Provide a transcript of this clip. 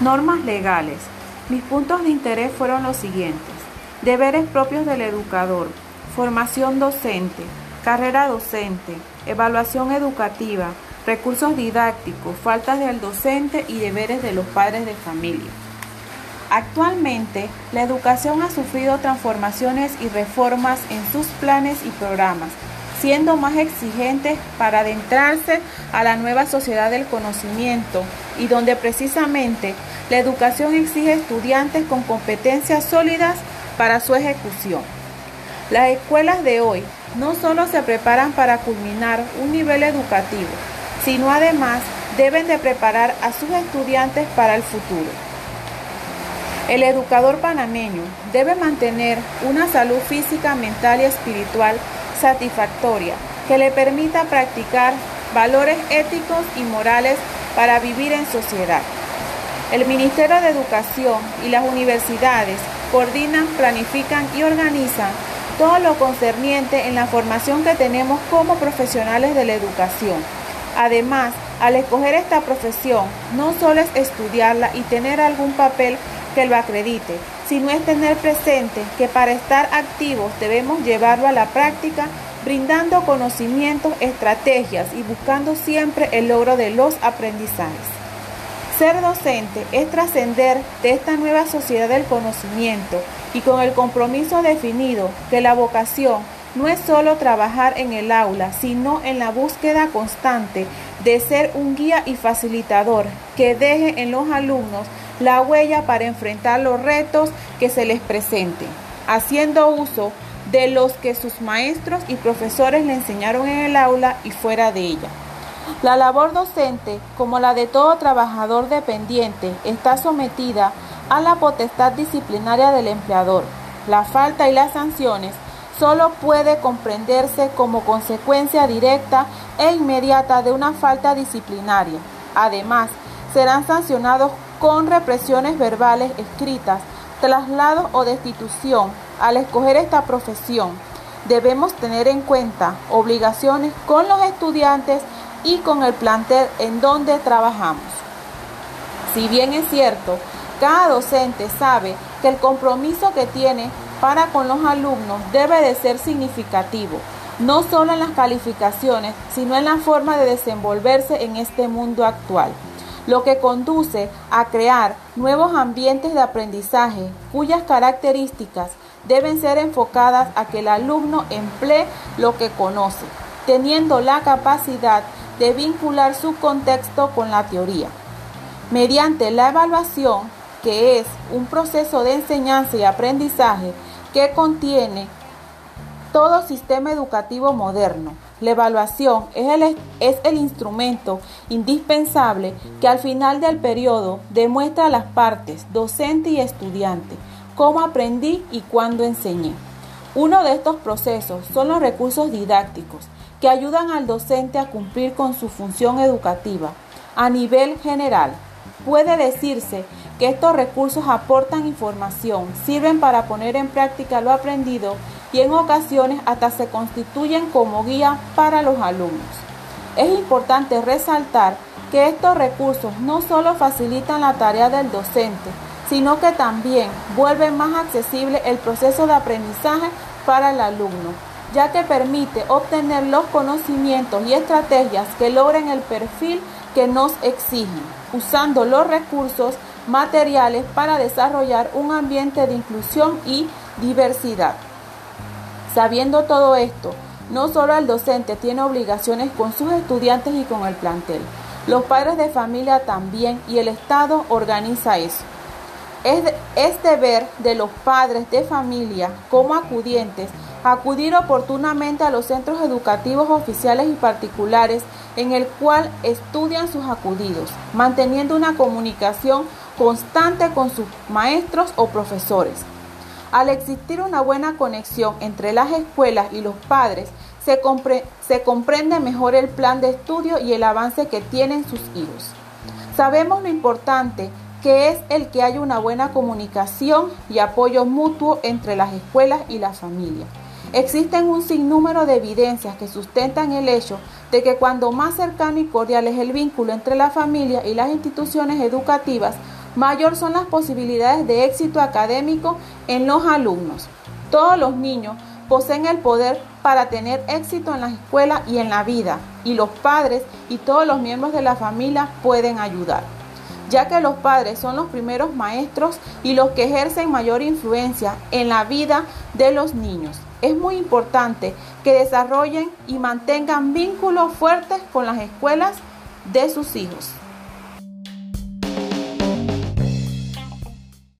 Normas legales. Mis puntos de interés fueron los siguientes. Deberes propios del educador, formación docente, carrera docente, evaluación educativa, recursos didácticos, faltas del docente y deberes de los padres de familia. Actualmente, la educación ha sufrido transformaciones y reformas en sus planes y programas, siendo más exigentes para adentrarse a la nueva sociedad del conocimiento y donde precisamente la educación exige estudiantes con competencias sólidas para su ejecución. Las escuelas de hoy no solo se preparan para culminar un nivel educativo, sino además deben de preparar a sus estudiantes para el futuro. El educador panameño debe mantener una salud física, mental y espiritual satisfactoria que le permita practicar valores éticos y morales para vivir en sociedad. El Ministerio de Educación y las universidades coordinan, planifican y organizan todo lo concerniente en la formación que tenemos como profesionales de la educación. Además, al escoger esta profesión, no solo es estudiarla y tener algún papel que lo acredite, sino es tener presente que para estar activos debemos llevarlo a la práctica, brindando conocimientos, estrategias y buscando siempre el logro de los aprendizajes. Ser docente es trascender de esta nueva sociedad del conocimiento y con el compromiso definido que la vocación no es solo trabajar en el aula, sino en la búsqueda constante de ser un guía y facilitador que deje en los alumnos la huella para enfrentar los retos que se les presenten, haciendo uso de los que sus maestros y profesores le enseñaron en el aula y fuera de ella. La labor docente, como la de todo trabajador dependiente, está sometida a la potestad disciplinaria del empleador. La falta y las sanciones solo puede comprenderse como consecuencia directa e inmediata de una falta disciplinaria. Además, serán sancionados con represiones verbales escritas, traslado o destitución al escoger esta profesión. Debemos tener en cuenta obligaciones con los estudiantes y con el plantel en donde trabajamos. Si bien es cierto, cada docente sabe que el compromiso que tiene para con los alumnos debe de ser significativo, no solo en las calificaciones, sino en la forma de desenvolverse en este mundo actual lo que conduce a crear nuevos ambientes de aprendizaje cuyas características deben ser enfocadas a que el alumno emplee lo que conoce, teniendo la capacidad de vincular su contexto con la teoría. Mediante la evaluación, que es un proceso de enseñanza y aprendizaje que contiene todo sistema educativo moderno, la evaluación es el, es el instrumento indispensable que al final del periodo demuestra a las partes, docente y estudiante, cómo aprendí y cuándo enseñé. Uno de estos procesos son los recursos didácticos que ayudan al docente a cumplir con su función educativa. A nivel general, puede decirse que estos recursos aportan información, sirven para poner en práctica lo aprendido y en ocasiones hasta se constituyen como guía para los alumnos. Es importante resaltar que estos recursos no solo facilitan la tarea del docente, sino que también vuelven más accesible el proceso de aprendizaje para el alumno, ya que permite obtener los conocimientos y estrategias que logren el perfil que nos exigen, usando los recursos materiales para desarrollar un ambiente de inclusión y diversidad. Sabiendo todo esto, no solo el docente tiene obligaciones con sus estudiantes y con el plantel, los padres de familia también y el Estado organiza eso. Es, es, deber de los padres de familia como acudientes acudir oportunamente a los centros educativos oficiales y particulares en el cual estudian sus acudidos, manteniendo una comunicación constante con sus maestros o profesores. Al existir una buena conexión entre las escuelas y los padres, se, comprende mejor el plan de estudio y el avance que tienen sus hijos. Sabemos lo importante que es el que haya una buena comunicación y apoyo mutuo entre las escuelas y la familia. Existen un sinnúmero de evidencias que sustentan el hecho de que cuando más cercano y cordial es el vínculo entre la familia y las instituciones educativas, mayor son las posibilidades de éxito académico en los alumnos. Todos los niños poseen el poder para tener éxito en la escuela y en la vida, y los padres y todos los miembros de la familia pueden ayudar, ya que los padres son los primeros maestros y los que ejercen mayor influencia en la vida de los niños. Es muy importante que desarrollen y mantengan vínculos fuertes con las escuelas de sus hijos.